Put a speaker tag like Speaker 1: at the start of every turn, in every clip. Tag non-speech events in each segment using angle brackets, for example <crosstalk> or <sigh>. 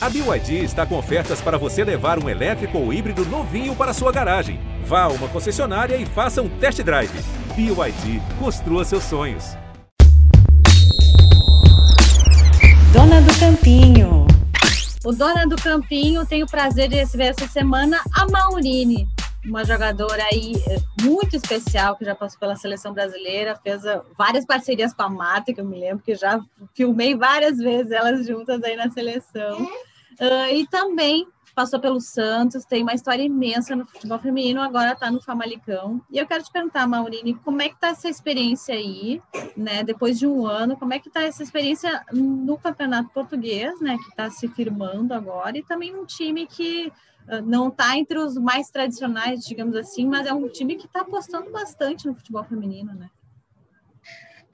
Speaker 1: A BYD está com ofertas para você levar um elétrico ou híbrido novinho para sua garagem. Vá a uma concessionária e faça um test drive. BYD, construa seus sonhos.
Speaker 2: Dona do Campinho.
Speaker 3: O Dona do Campinho tem o prazer de receber essa semana a Maurine, uma jogadora aí eh, muito especial que já passou pela seleção brasileira, fez eh, várias parcerias com a Mata, que eu me lembro que já filmei várias vezes elas juntas aí na seleção. Uh, e também passou pelo Santos, tem uma história imensa no futebol feminino, agora está no Famalicão. E eu quero te perguntar, Maurine, como é que está essa experiência aí, né? Depois de um ano, como é que está essa experiência no Campeonato Português, né? Que está se firmando agora, e também um time que uh, não está entre os mais tradicionais, digamos assim, mas é um time que está apostando bastante no futebol feminino, né?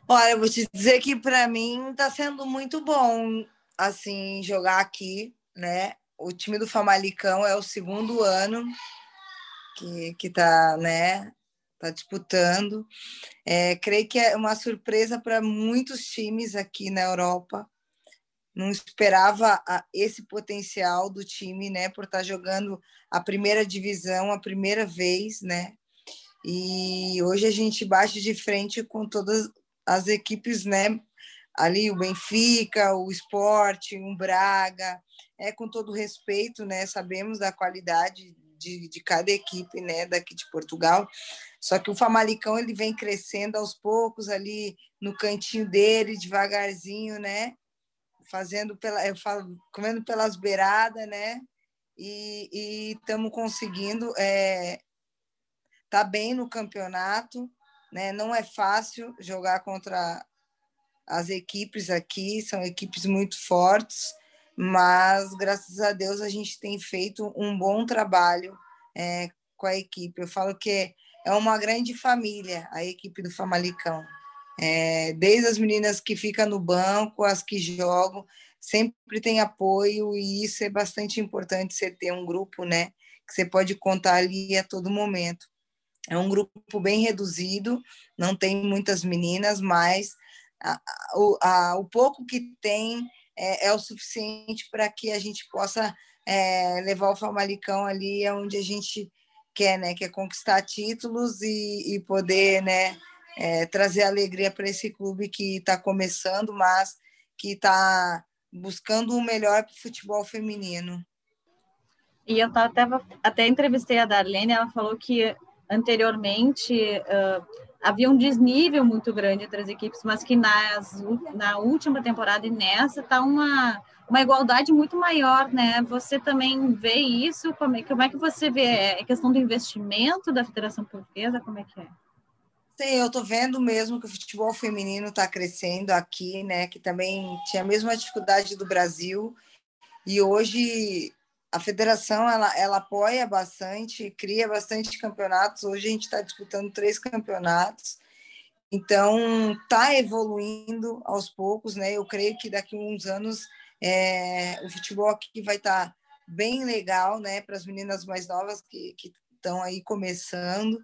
Speaker 4: Olha, eu vou te dizer que para mim está sendo muito bom assim jogar aqui né? O time do Famalicão é o segundo ano que que está, né? Tá disputando. É, creio que é uma surpresa para muitos times aqui na Europa. Não esperava esse potencial do time, né? Por estar tá jogando a primeira divisão a primeira vez, né? E hoje a gente bate de frente com todas as equipes, né? Ali o Benfica, o Esporte, o Braga, é com todo respeito, né? Sabemos da qualidade de, de cada equipe, né? Daqui de Portugal. Só que o Famalicão ele vem crescendo aos poucos ali no cantinho dele, devagarzinho, né? Fazendo pela, eu falo, comendo pelas beiradas, né? E estamos conseguindo é, tá bem no campeonato, né? Não é fácil jogar contra as equipes aqui, são equipes muito fortes mas graças a Deus a gente tem feito um bom trabalho é, com a equipe. Eu falo que é uma grande família a equipe do Famalicão. É, desde as meninas que ficam no banco, as que jogam, sempre tem apoio e isso é bastante importante você ter um grupo, né, que você pode contar ali a todo momento. É um grupo bem reduzido, não tem muitas meninas, mas a, a, a, o pouco que tem é, é o suficiente para que a gente possa é, levar o Famalicão ali onde a gente quer, né? Que é conquistar títulos e, e poder, né? É, trazer alegria para esse clube que está começando, mas que está buscando o melhor para o futebol feminino.
Speaker 3: E eu tava, até, até entrevistei a Darlene, ela falou que anteriormente uh, havia um desnível muito grande entre as equipes, mas que nas, na última temporada e nessa está uma, uma igualdade muito maior, né? Você também vê isso? Como é, como é que você vê? É questão do investimento da Federação Portuguesa? Como é que é?
Speaker 4: Sim, eu estou vendo mesmo que o futebol feminino está crescendo aqui, né? Que também tinha a mesma dificuldade do Brasil. E hoje a federação ela, ela apoia bastante, cria bastante campeonatos. Hoje a gente está disputando três campeonatos, então está evoluindo aos poucos, né? Eu creio que daqui a uns anos é, o futebol aqui vai estar tá bem legal, né? Para as meninas mais novas que, estão aí começando,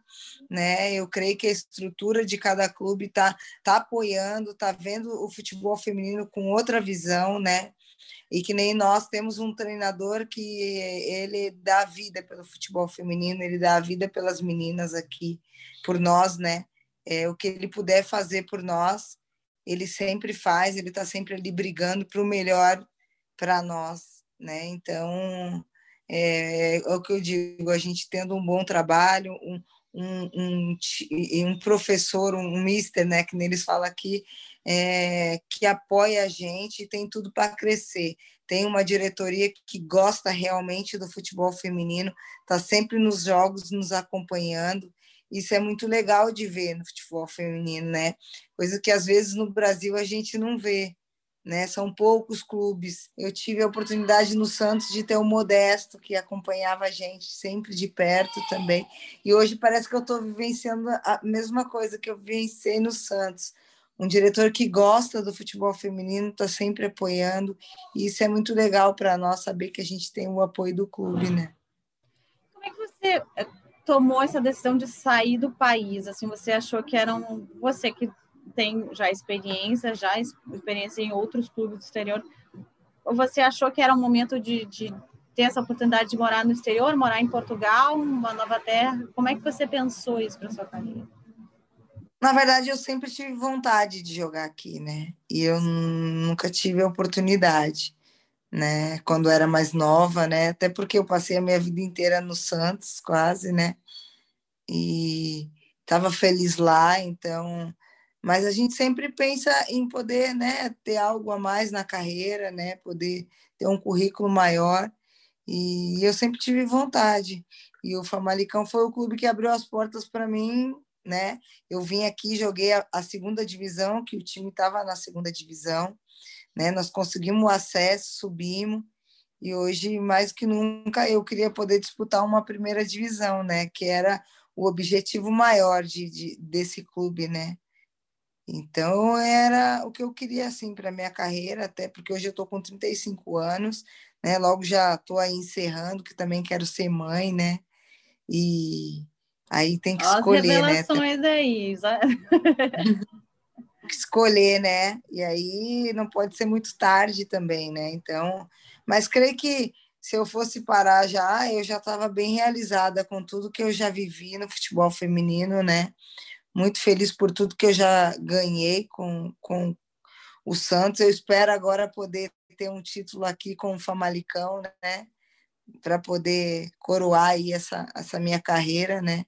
Speaker 4: né? Eu creio que a estrutura de cada clube está tá apoiando, está vendo o futebol feminino com outra visão, né? E que nem nós temos um treinador que ele dá vida pelo futebol feminino, ele dá vida pelas meninas aqui, por nós, né? É, o que ele puder fazer por nós, ele sempre faz, ele está sempre ali brigando para o melhor para nós, né? Então, é, é, o que eu digo, a gente tendo um bom trabalho, um, um, um, um professor, um mister, né, que neles fala aqui, é, que apoia a gente e tem tudo para crescer. Tem uma diretoria que gosta realmente do futebol feminino, está sempre nos jogos nos acompanhando. Isso é muito legal de ver no futebol feminino, né? Coisa que às vezes no Brasil a gente não vê, né? São poucos clubes. Eu tive a oportunidade no Santos de ter o Modesto, que acompanhava a gente sempre de perto também. E hoje parece que eu estou vivenciando a mesma coisa que eu vivenciei no Santos um diretor que gosta do futebol feminino, está sempre apoiando, e isso é muito legal para nós saber que a gente tem o apoio do clube, né?
Speaker 3: Como é que você eh, tomou essa decisão de sair do país? Assim, você achou que era um, você que tem já experiência, já experiência em outros clubes do exterior, você achou que era um momento de, de ter essa oportunidade de morar no exterior, morar em Portugal, uma nova terra? Como é que você pensou isso para sua carreira?
Speaker 4: Na verdade, eu sempre tive vontade de jogar aqui, né? E eu nunca tive a oportunidade, né? Quando era mais nova, né? Até porque eu passei a minha vida inteira no Santos, quase, né? E estava feliz lá, então. Mas a gente sempre pensa em poder, né? Ter algo a mais na carreira, né? Poder ter um currículo maior. E eu sempre tive vontade. E o Famalicão foi o clube que abriu as portas para mim, né? Eu vim aqui, joguei a, a segunda divisão, que o time estava na segunda divisão, né? Nós conseguimos o acesso, subimos. E hoje, mais que nunca, eu queria poder disputar uma primeira divisão, né? Que era o objetivo maior de, de desse clube, né? Então, era o que eu queria, assim, para minha carreira, até porque hoje eu estou com 35 anos, né? Logo já estou aí encerrando, que também quero ser mãe, né? E aí tem que escolher, né?
Speaker 3: aí. <laughs>
Speaker 4: escolher, né? E aí não pode ser muito tarde também, né? Então, mas creio que se eu fosse parar já, eu já estava bem realizada com tudo que eu já vivi no futebol feminino, né? Muito feliz por tudo que eu já ganhei com, com o Santos. Eu espero agora poder ter um título aqui com o Famalicão, né? Para poder coroar aí essa, essa minha carreira, né?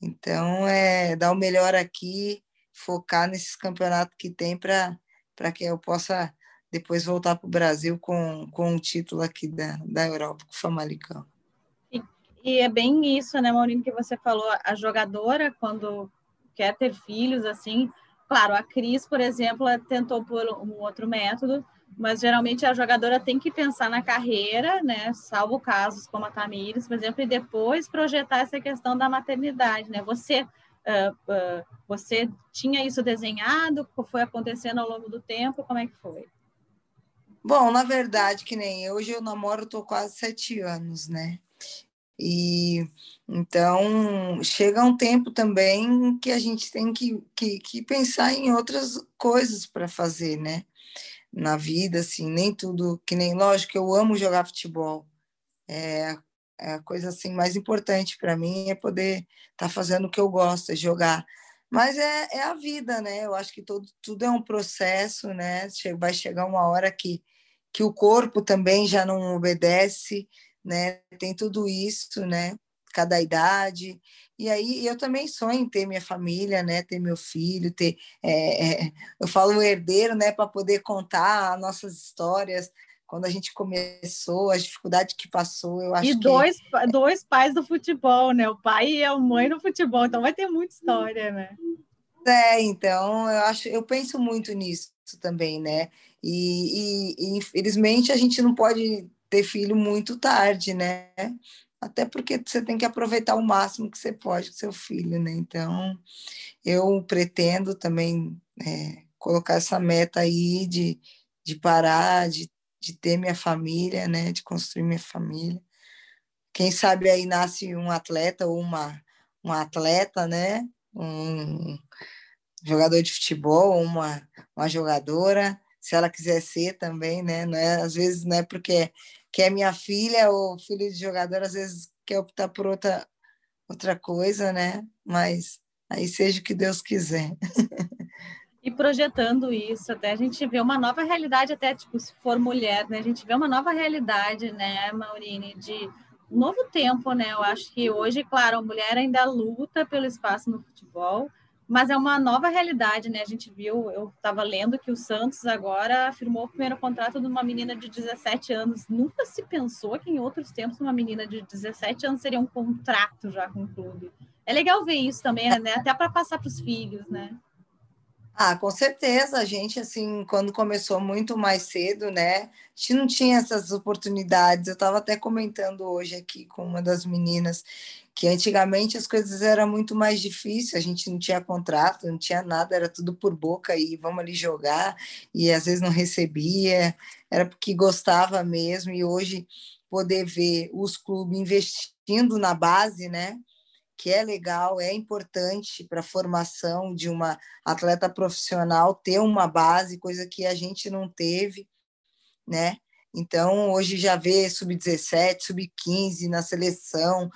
Speaker 4: Então, é dar o melhor aqui, focar nesses campeonatos que tem para que eu possa depois voltar para o Brasil com, com um título aqui da, da Europa, com o Famalicão.
Speaker 3: E, e é bem isso, né, Maurinho, que você falou, a jogadora, quando quer ter filhos, assim, claro, a Cris, por exemplo, tentou por um outro método, mas geralmente a jogadora tem que pensar na carreira, né? Salvo casos como a Tamires, por exemplo, e depois projetar essa questão da maternidade, né? Você uh, uh, você tinha isso desenhado? Foi acontecendo ao longo do tempo? Como é que foi?
Speaker 4: Bom, na verdade, que nem hoje eu namoro, tô quase sete anos, né? E então chega um tempo também que a gente tem que, que, que pensar em outras coisas para fazer, né? Na vida, assim, nem tudo, que nem, lógico, eu amo jogar futebol. É, é a coisa assim mais importante para mim é poder estar tá fazendo o que eu gosto, é jogar. Mas é, é a vida, né? Eu acho que todo, tudo é um processo, né? Vai chegar uma hora que, que o corpo também já não obedece, né? Tem tudo isso, né? Cada idade. E aí eu também sonho em ter minha família, né? Ter meu filho, ter é, é, eu falo herdeiro, né? Para poder contar as nossas histórias quando a gente começou, as dificuldades que passou, eu acho
Speaker 3: e dois, que... dois pais do futebol, né? O pai e a mãe no futebol, então vai ter muita história, né?
Speaker 4: É, então eu acho, eu penso muito nisso também, né? E, e, e infelizmente a gente não pode ter filho muito tarde, né? Até porque você tem que aproveitar o máximo que você pode com seu filho, né? Então, eu pretendo também é, colocar essa meta aí de, de parar, de, de ter minha família, né? De construir minha família. Quem sabe aí nasce um atleta ou uma, uma atleta, né? Um jogador de futebol, uma, uma jogadora, se ela quiser ser também, né? Não é, às vezes não é porque que é minha filha ou filho de jogador, às vezes quer optar por outra, outra coisa, né? Mas aí seja o que Deus quiser. <laughs>
Speaker 3: E projetando isso, até a gente vê uma nova realidade, até tipo, se for mulher, né? A gente vê uma nova realidade, né, Maurine, de novo tempo, né? Eu acho que hoje, claro, a mulher ainda luta pelo espaço no futebol, mas é uma nova realidade, né? A gente viu, eu estava lendo que o Santos agora firmou o primeiro contrato de uma menina de 17 anos. Nunca se pensou que em outros tempos uma menina de 17 anos seria um contrato já com o clube. É legal ver isso também, né? Até para passar para os filhos, né?
Speaker 4: Ah, com certeza, a gente, assim, quando começou muito mais cedo, né, a gente não tinha essas oportunidades. Eu estava até comentando hoje aqui com uma das meninas que antigamente as coisas eram muito mais difíceis, a gente não tinha contrato, não tinha nada, era tudo por boca e vamos ali jogar, e às vezes não recebia, era porque gostava mesmo, e hoje poder ver os clubes investindo na base, né, que é legal, é importante para a formação de uma atleta profissional ter uma base, coisa que a gente não teve. né? Então, hoje já vê sub-17, sub-15 na seleção,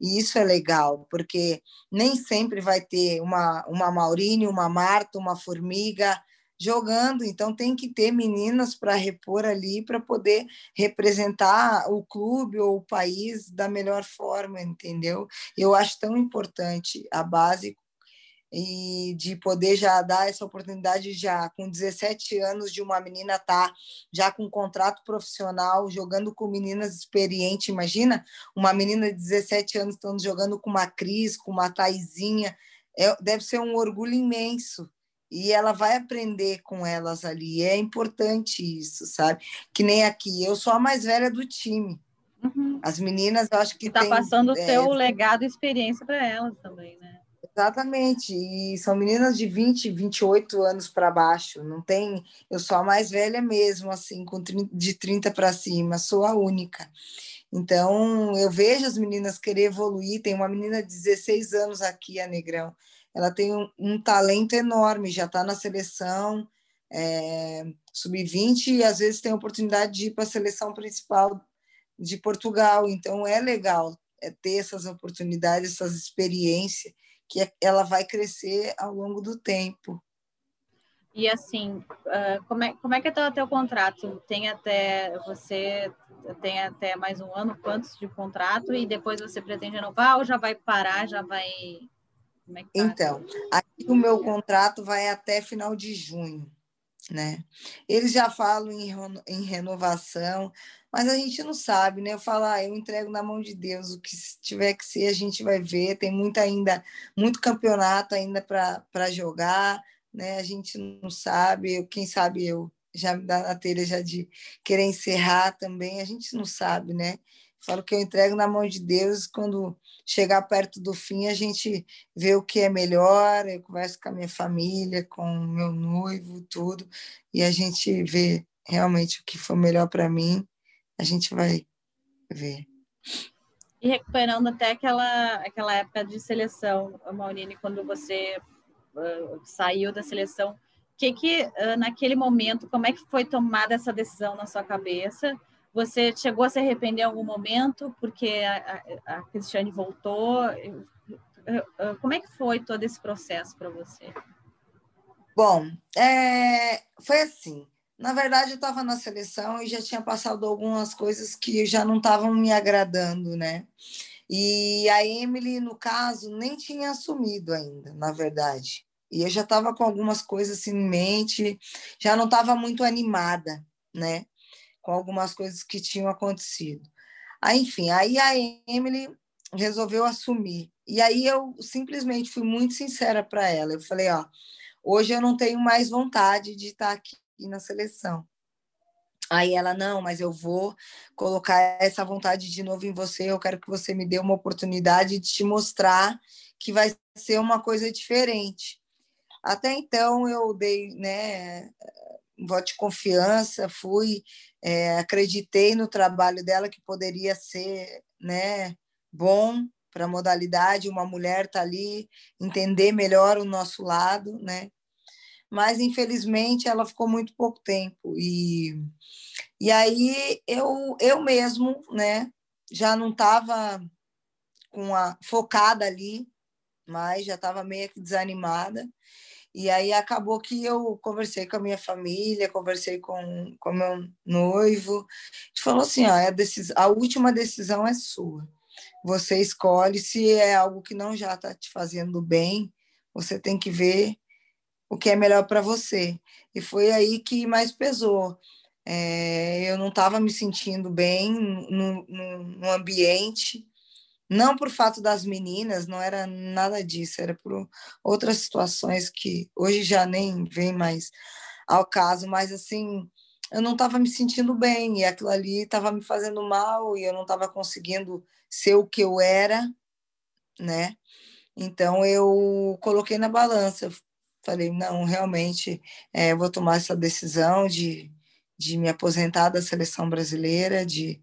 Speaker 4: e isso é legal, porque nem sempre vai ter uma, uma Maurine, uma Marta, uma Formiga jogando, então tem que ter meninas para repor ali, para poder representar o clube ou o país da melhor forma, entendeu? Eu acho tão importante a base e de poder já dar essa oportunidade já com 17 anos de uma menina tá já com um contrato profissional, jogando com meninas experientes. Imagina uma menina de 17 anos estando jogando com uma Cris, com uma Taizinha. É, deve ser um orgulho imenso. E ela vai aprender com elas ali. É importante isso, sabe? Que nem aqui. Eu sou a mais velha do time. Uhum. As meninas, eu acho que.
Speaker 3: Está passando o é, seu legado e experiência para elas também, né?
Speaker 4: Exatamente, e são meninas de 20, 28 anos para baixo, não tem, eu sou a mais velha mesmo, assim, com 30, de 30 para cima, sou a única. Então, eu vejo as meninas querer evoluir, tem uma menina de 16 anos aqui, a Negrão, ela tem um, um talento enorme, já está na seleção é, sub-20 e às vezes tem a oportunidade de ir para a seleção principal de Portugal, então é legal é ter essas oportunidades, essas experiências, que é, ela vai crescer ao longo do tempo.
Speaker 3: E assim, uh, como, é, como é que está o teu contrato? Tem até você tem até mais um ano, quantos de contrato e depois você pretende renovar ou já vai parar, já vai
Speaker 4: é tá? Então, aqui o meu contrato vai até final de junho, né? Eles já falam em, em renovação, mas a gente não sabe, né? Eu falo, ah, eu entrego na mão de Deus, o que tiver que ser, a gente vai ver. Tem muito ainda, muito campeonato ainda para jogar, né? A gente não sabe, quem sabe eu já dá na telha já de querer encerrar também, a gente não sabe, né? Falo que eu entrego na mão de Deus, quando chegar perto do fim, a gente vê o que é melhor, eu converso com a minha família, com o meu noivo, tudo, e a gente vê realmente o que for melhor para mim a gente vai ver.
Speaker 3: E recuperando até aquela, aquela época de seleção, Maurine, quando você uh, saiu da seleção, que que uh, naquele momento, como é que foi tomada essa decisão na sua cabeça? Você chegou a se arrepender em algum momento porque a, a, a Cristiane voltou? Como é que foi todo esse processo para você?
Speaker 4: Bom, é, foi assim. Na verdade, eu estava na seleção e já tinha passado algumas coisas que já não estavam me agradando, né? E a Emily, no caso, nem tinha assumido ainda, na verdade. E eu já estava com algumas coisas assim em mente, já não estava muito animada, né? Com algumas coisas que tinham acontecido. Aí, enfim, aí a Emily resolveu assumir. E aí eu simplesmente fui muito sincera para ela. Eu falei, ó, hoje eu não tenho mais vontade de estar aqui ir na seleção. Aí ela, não, mas eu vou colocar essa vontade de novo em você, eu quero que você me dê uma oportunidade de te mostrar que vai ser uma coisa diferente. Até então eu dei, né, um voto de confiança, fui, é, acreditei no trabalho dela que poderia ser, né, bom para a modalidade, uma mulher tá ali, entender melhor o nosso lado, né? mas infelizmente ela ficou muito pouco tempo e e aí eu eu mesmo né já não estava com a focada ali mas já estava meio que desanimada e aí acabou que eu conversei com a minha família conversei com com meu noivo a falou assim ó, a, decis, a última decisão é sua você escolhe se é algo que não já está te fazendo bem você tem que ver o que é melhor para você. E foi aí que mais pesou. É, eu não estava me sentindo bem no, no, no, ambiente, não por fato das meninas, não era nada disso, era por outras situações que hoje já nem vem mais ao caso, mas assim, eu não estava me sentindo bem e aquilo ali estava me fazendo mal e eu não estava conseguindo ser o que eu era, né? Então eu coloquei na balança, falei, não, realmente é, vou tomar essa decisão de, de me aposentar da seleção brasileira, de,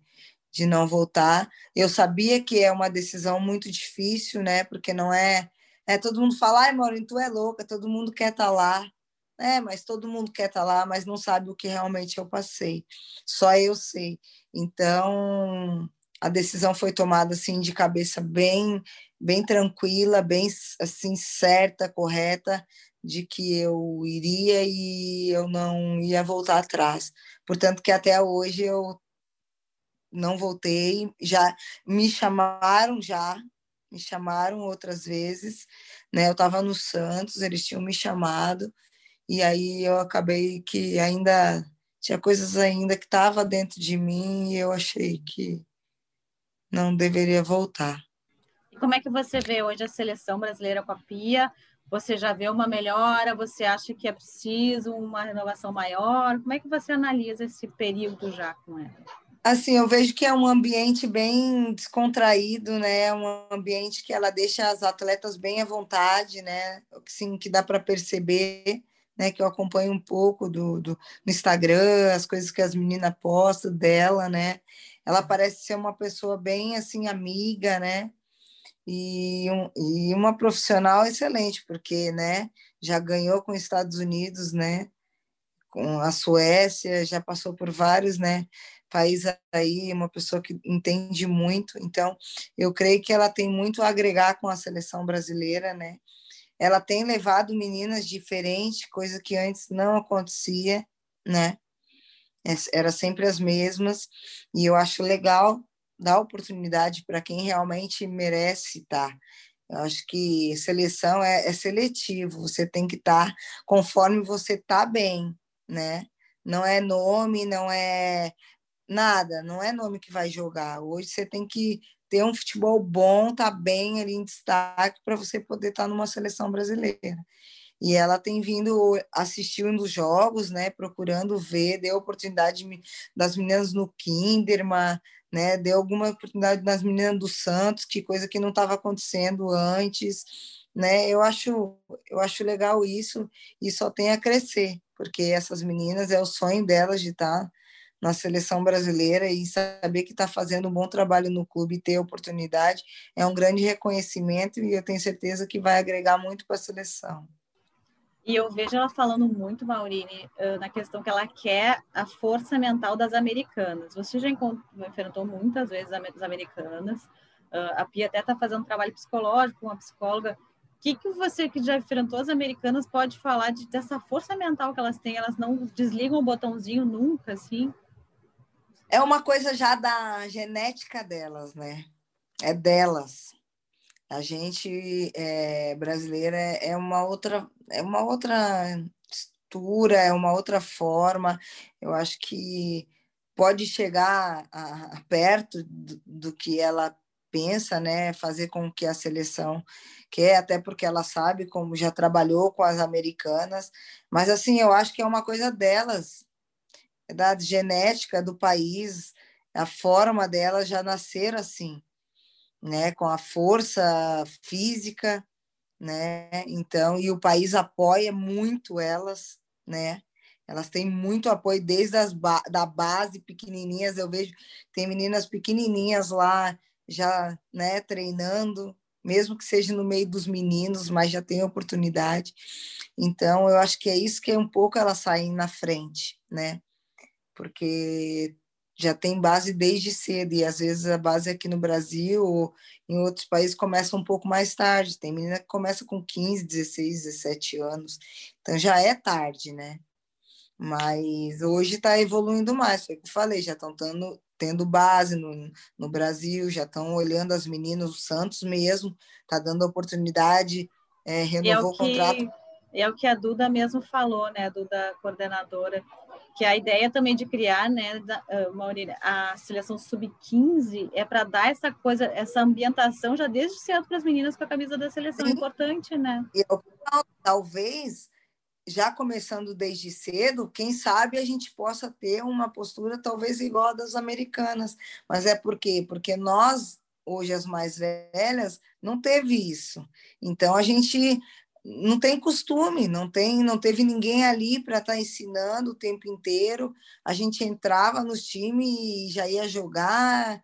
Speaker 4: de não voltar. Eu sabia que é uma decisão muito difícil, né? Porque não é. é todo mundo fala, ai, Maurinho, tu é louca, todo mundo quer estar tá lá. é, mas todo mundo quer estar tá lá, mas não sabe o que realmente eu passei. Só eu sei. Então, a decisão foi tomada assim de cabeça bem bem tranquila, bem assim certa, correta, de que eu iria e eu não ia voltar atrás. Portanto, que até hoje eu não voltei, já me chamaram já, me chamaram outras vezes, né? Eu estava no Santos, eles tinham me chamado e aí eu acabei que ainda tinha coisas ainda que estava dentro de mim e eu achei que não deveria voltar.
Speaker 3: E como é que você vê hoje a seleção brasileira com a Pia? Você já vê uma melhora? Você acha que é preciso uma renovação maior? Como é que você analisa esse período já com ela?
Speaker 4: Assim, eu vejo que é um ambiente bem descontraído, né? Um ambiente que ela deixa as atletas bem à vontade, né? Sim, que dá para perceber né, que eu acompanho um pouco do, do, no Instagram, as coisas que as meninas postam dela, né? Ela parece ser uma pessoa bem assim amiga, né? E, um, e uma profissional excelente, porque, né, já ganhou com os Estados Unidos, né? Com a Suécia, já passou por vários, né? Países aí, uma pessoa que entende muito. Então, eu creio que ela tem muito a agregar com a seleção brasileira, né? ela tem levado meninas diferentes, coisa que antes não acontecia, né? Era sempre as mesmas, e eu acho legal dar oportunidade para quem realmente merece estar. Eu acho que seleção é, é seletivo, você tem que estar conforme você está bem, né? Não é nome, não é nada, não é nome que vai jogar. Hoje você tem que ter um futebol bom, tá bem ali em destaque para você poder estar tá numa seleção brasileira. E ela tem vindo assistindo os jogos, né, procurando ver, deu oportunidade das meninas no Kinderman, né, deu alguma oportunidade das meninas do Santos, que coisa que não estava acontecendo antes, né? Eu acho, eu acho legal isso e só tem a crescer, porque essas meninas é o sonho delas de estar tá na seleção brasileira e saber que está fazendo um bom trabalho no clube e ter oportunidade é um grande reconhecimento e eu tenho certeza que vai agregar muito para a seleção.
Speaker 3: E eu vejo ela falando muito, Maurine, na questão que ela quer a força mental das americanas. Você já enfrentou muitas vezes as americanas, a Pia até está fazendo trabalho psicológico com uma psicóloga. O que, que você que já enfrentou as americanas pode falar de, dessa força mental que elas têm? Elas não desligam o botãozinho nunca, assim?
Speaker 4: É uma coisa já da genética delas, né? É delas. A gente é, brasileira é uma outra, é uma outra textura, é uma outra forma. Eu acho que pode chegar a, a perto do, do que ela pensa, né, fazer com que a seleção quer, até porque ela sabe como já trabalhou com as americanas, mas assim, eu acho que é uma coisa delas, da genética do país, a forma delas já nascer assim, né, com a força física, né? Então, e o país apoia muito elas, né? Elas têm muito apoio desde as ba da base pequenininhas, eu vejo tem meninas pequenininhas lá já, né, treinando, mesmo que seja no meio dos meninos, mas já tem oportunidade. Então, eu acho que é isso que é um pouco elas saem na frente, né? Porque já tem base desde cedo, e às vezes a base aqui no Brasil ou em outros países começa um pouco mais tarde. Tem menina que começa com 15, 16, 17 anos, então já é tarde, né? Mas hoje está evoluindo mais, foi o que eu falei, já estão tendo, tendo base no, no Brasil, já estão olhando as meninas, o Santos mesmo, está dando oportunidade, é, renovou é o, que, o contrato.
Speaker 3: É o que a Duda mesmo falou, né, a Duda coordenadora, que a ideia também de criar, né, da, uh, a seleção sub-15 é para dar essa coisa, essa ambientação já desde cedo para as meninas com a camisa da seleção, Sim. importante, né?
Speaker 4: Eu, talvez, já começando desde cedo, quem sabe a gente possa ter uma postura talvez igual a das americanas, mas é por quê? Porque nós, hoje as mais velhas, não teve isso. Então, a gente não tem costume, não tem, não teve ninguém ali para estar tá ensinando o tempo inteiro. A gente entrava nos times e já ia jogar,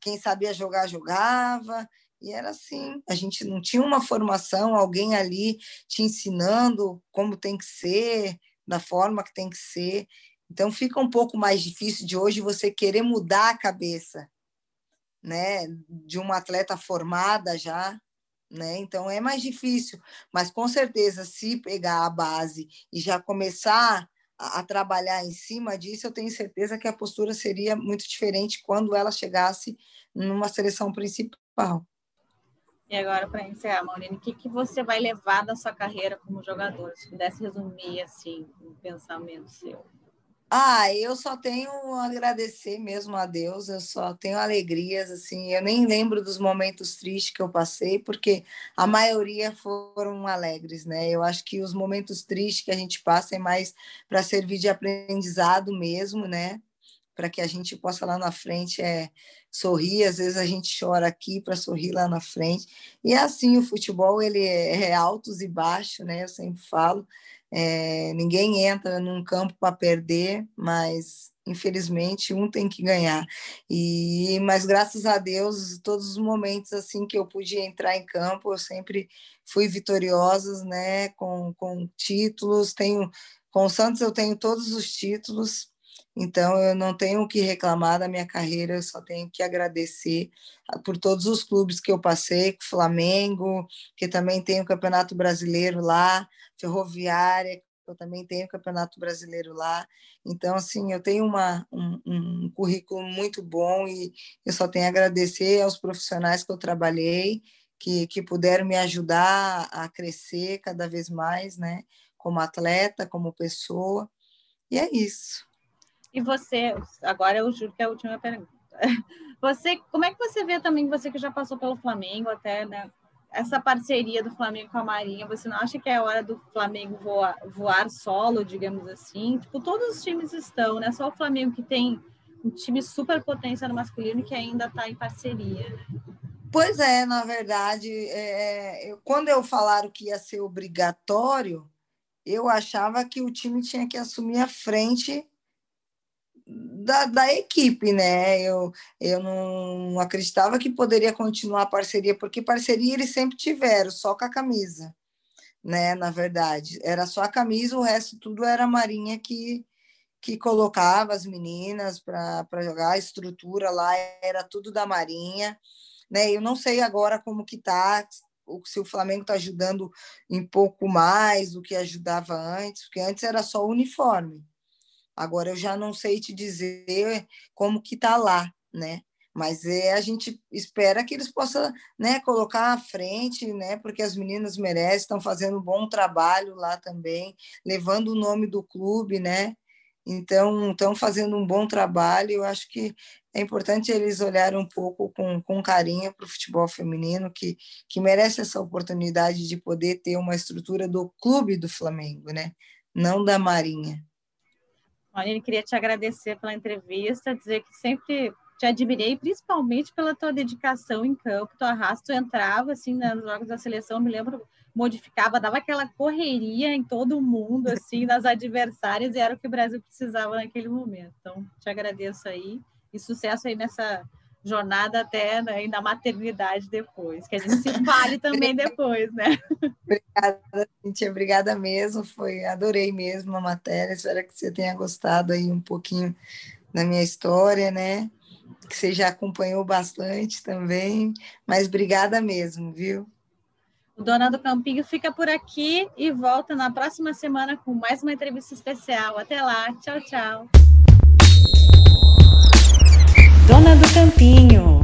Speaker 4: quem sabia jogar jogava. E era assim, a gente não tinha uma formação, alguém ali te ensinando como tem que ser, da forma que tem que ser. Então fica um pouco mais difícil de hoje você querer mudar a cabeça, né, de uma atleta formada já, né? Então é mais difícil, mas com certeza se pegar a base e já começar a, a trabalhar em cima disso, eu tenho certeza que a postura seria muito diferente quando ela chegasse numa seleção principal.
Speaker 3: E agora, para encerrar, Maurine, o que, que você vai levar da sua carreira como jogadora? Se pudesse resumir assim, um pensamento seu.
Speaker 4: Ah, eu só tenho a agradecer mesmo a Deus, eu só tenho alegrias, assim, eu nem lembro dos momentos tristes que eu passei, porque a maioria foram alegres, né? Eu acho que os momentos tristes que a gente passa é mais para servir de aprendizado mesmo, né? Para que a gente possa lá na frente é, sorrir, às vezes a gente chora aqui para sorrir lá na frente. E é assim, o futebol ele é, é altos e baixos, né? Eu sempre falo. É, ninguém entra num campo para perder, mas infelizmente um tem que ganhar. E mas graças a Deus, todos os momentos assim que eu pude entrar em campo, eu sempre fui vitoriosa, né, com, com títulos, tenho com o Santos eu tenho todos os títulos. Então, eu não tenho o que reclamar da minha carreira, eu só tenho que agradecer por todos os clubes que eu passei, Flamengo, que também tem o Campeonato Brasileiro lá, Ferroviária, eu também tenho o Campeonato Brasileiro lá. Então, assim, eu tenho uma, um, um currículo muito bom e eu só tenho a agradecer aos profissionais que eu trabalhei, que, que puderam me ajudar a crescer cada vez mais, né? Como atleta, como pessoa. E é isso.
Speaker 3: E você, agora eu juro que é a última pergunta. <laughs> Você, como é que você vê também, você que já passou pelo Flamengo até, né? Essa parceria do Flamengo com a Marinha, você não acha que é hora do Flamengo voar, voar solo, digamos assim? Tipo, todos os times estão, né? Só o Flamengo que tem um time super potência no masculino que ainda está em parceria.
Speaker 4: Pois é, na verdade, é, quando eu falaram que ia ser obrigatório, eu achava que o time tinha que assumir a frente da, da equipe, né? Eu, eu não acreditava que poderia continuar a parceria, porque parceria eles sempre tiveram, só com a camisa, né? Na verdade, era só a camisa, o resto tudo era a Marinha que, que colocava as meninas para jogar, a estrutura lá era tudo da Marinha, né? Eu não sei agora como que tá, se o Flamengo está ajudando em pouco mais do que ajudava antes, porque antes era só o uniforme. Agora eu já não sei te dizer como que está lá, né? Mas é, a gente espera que eles possam né, colocar à frente, né, porque as meninas merecem, estão fazendo um bom trabalho lá também, levando o nome do clube, né? Então, estão fazendo um bom trabalho. Eu acho que é importante eles olharem um pouco com, com carinho para o futebol feminino, que, que merece essa oportunidade de poder ter uma estrutura do clube do Flamengo, né? Não da Marinha.
Speaker 3: Marina, queria te agradecer pela entrevista, dizer que sempre te admirei, principalmente pela tua dedicação em campo, tu arrasto, tu entrava assim nos jogos da seleção, me lembro, modificava, dava aquela correria em todo mundo, assim, nas adversárias, e era o que o Brasil precisava naquele momento. Então, te agradeço aí e sucesso aí nessa jornada até né, na maternidade depois, que a gente se fale <laughs> também depois, né?
Speaker 4: Obrigada, Cintia, obrigada mesmo, foi, adorei mesmo a matéria, espero que você tenha gostado aí um pouquinho da minha história, né? Que você já acompanhou bastante também, mas obrigada mesmo, viu?
Speaker 3: O Dona do Campinho fica por aqui e volta na próxima semana com mais uma entrevista especial. Até lá, tchau, tchau.
Speaker 2: Dona do Campinho.